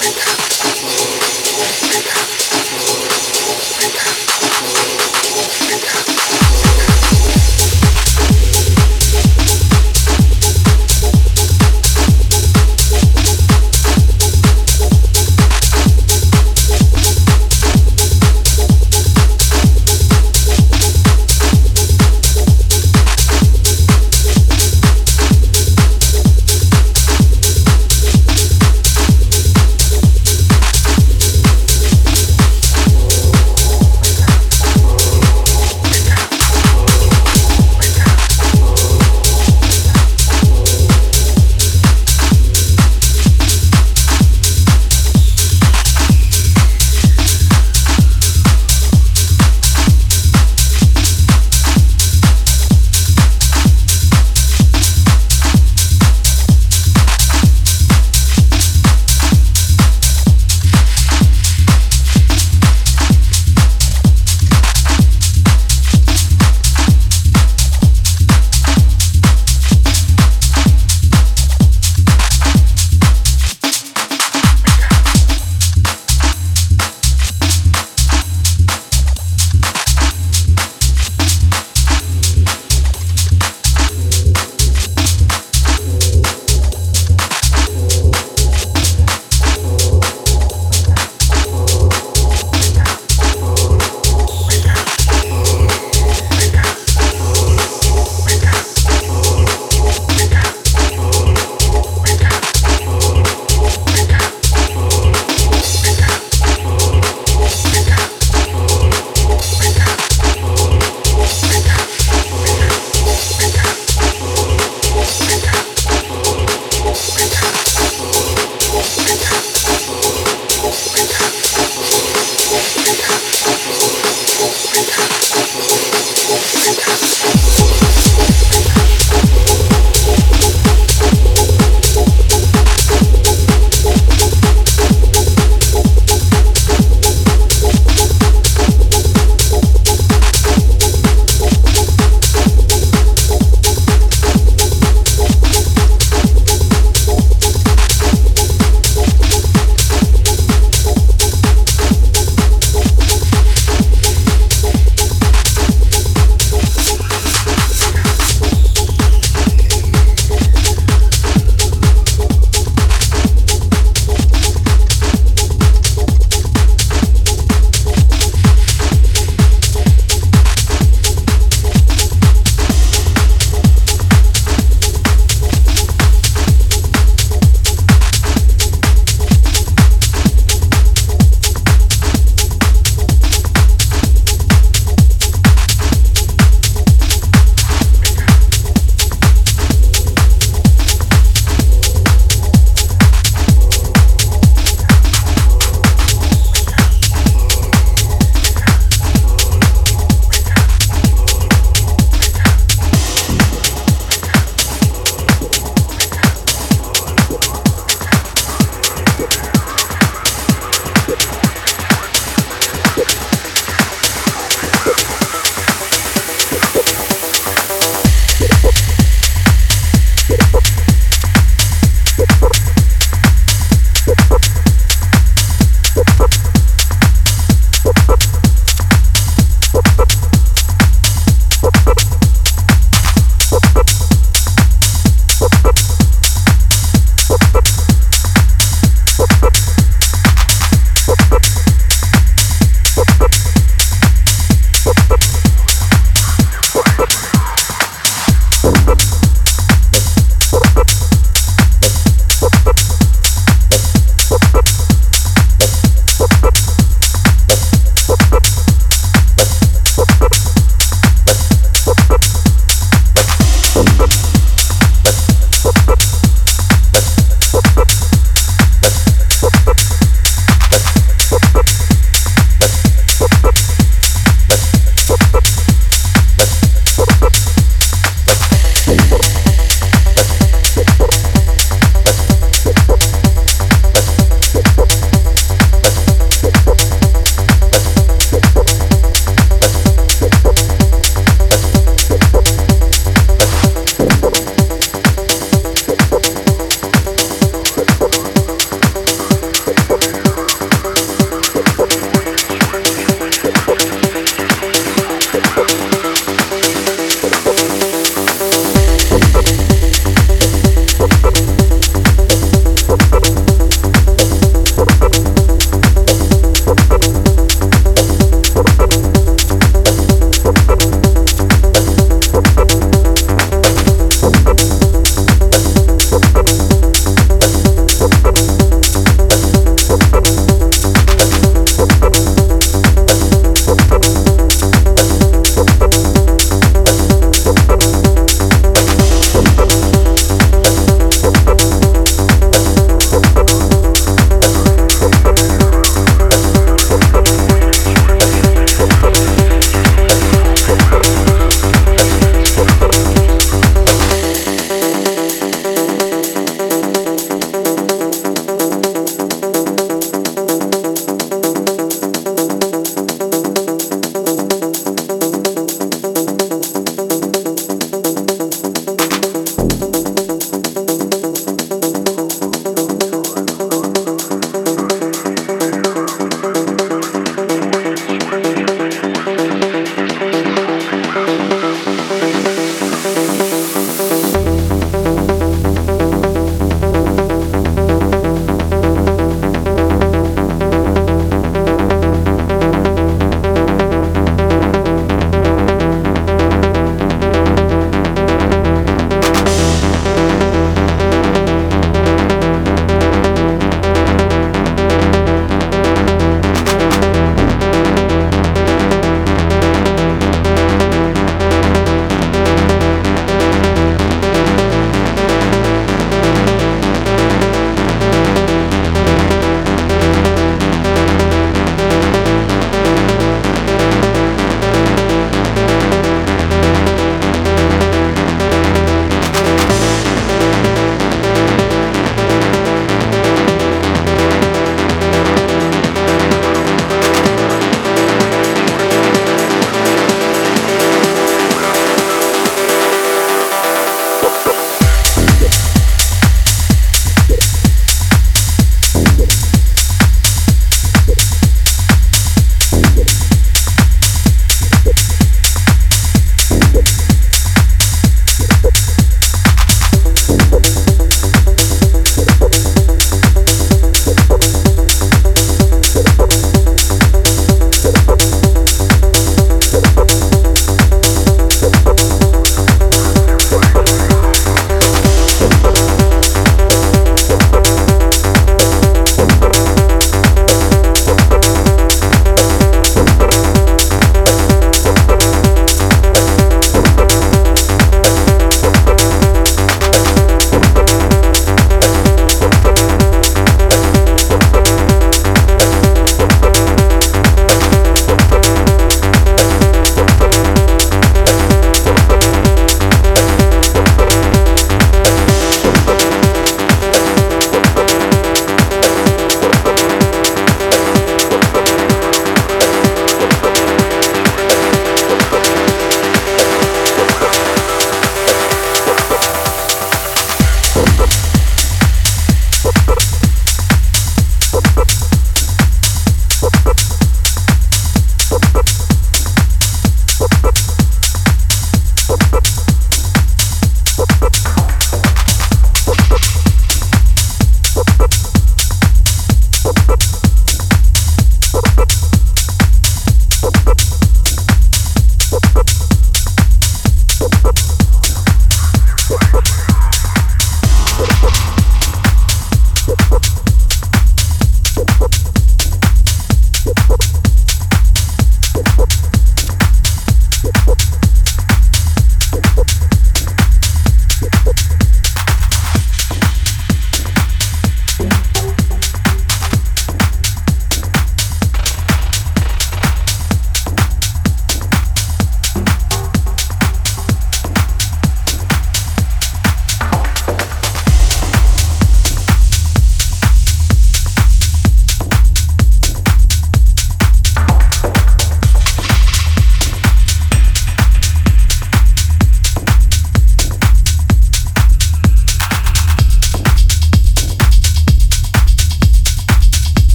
Africa.